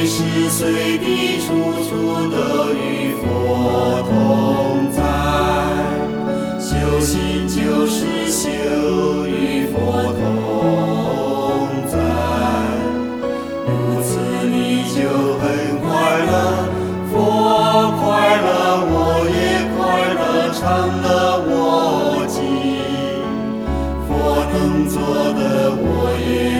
随时随地处处都与佛同在修行就是修与佛同在如此你就很快乐佛快乐我也快乐常乐我净佛能做的我也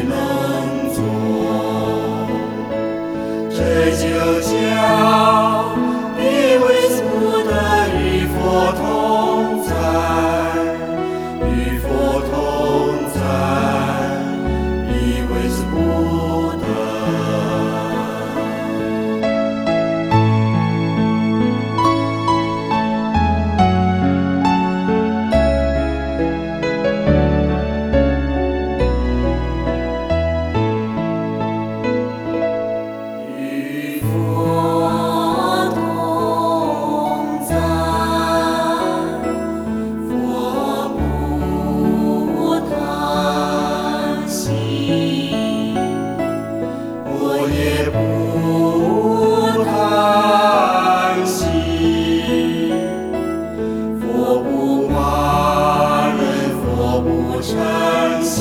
佛不嗔心。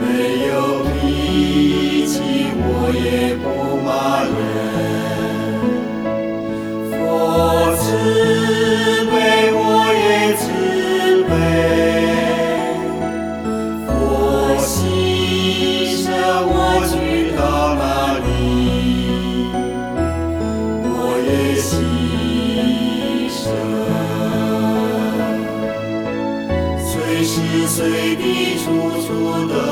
没有脾气，我也不骂人。佛慈悲，我也慈悲。佛牺牲，我去到哪里，我也牺随时随地，处处的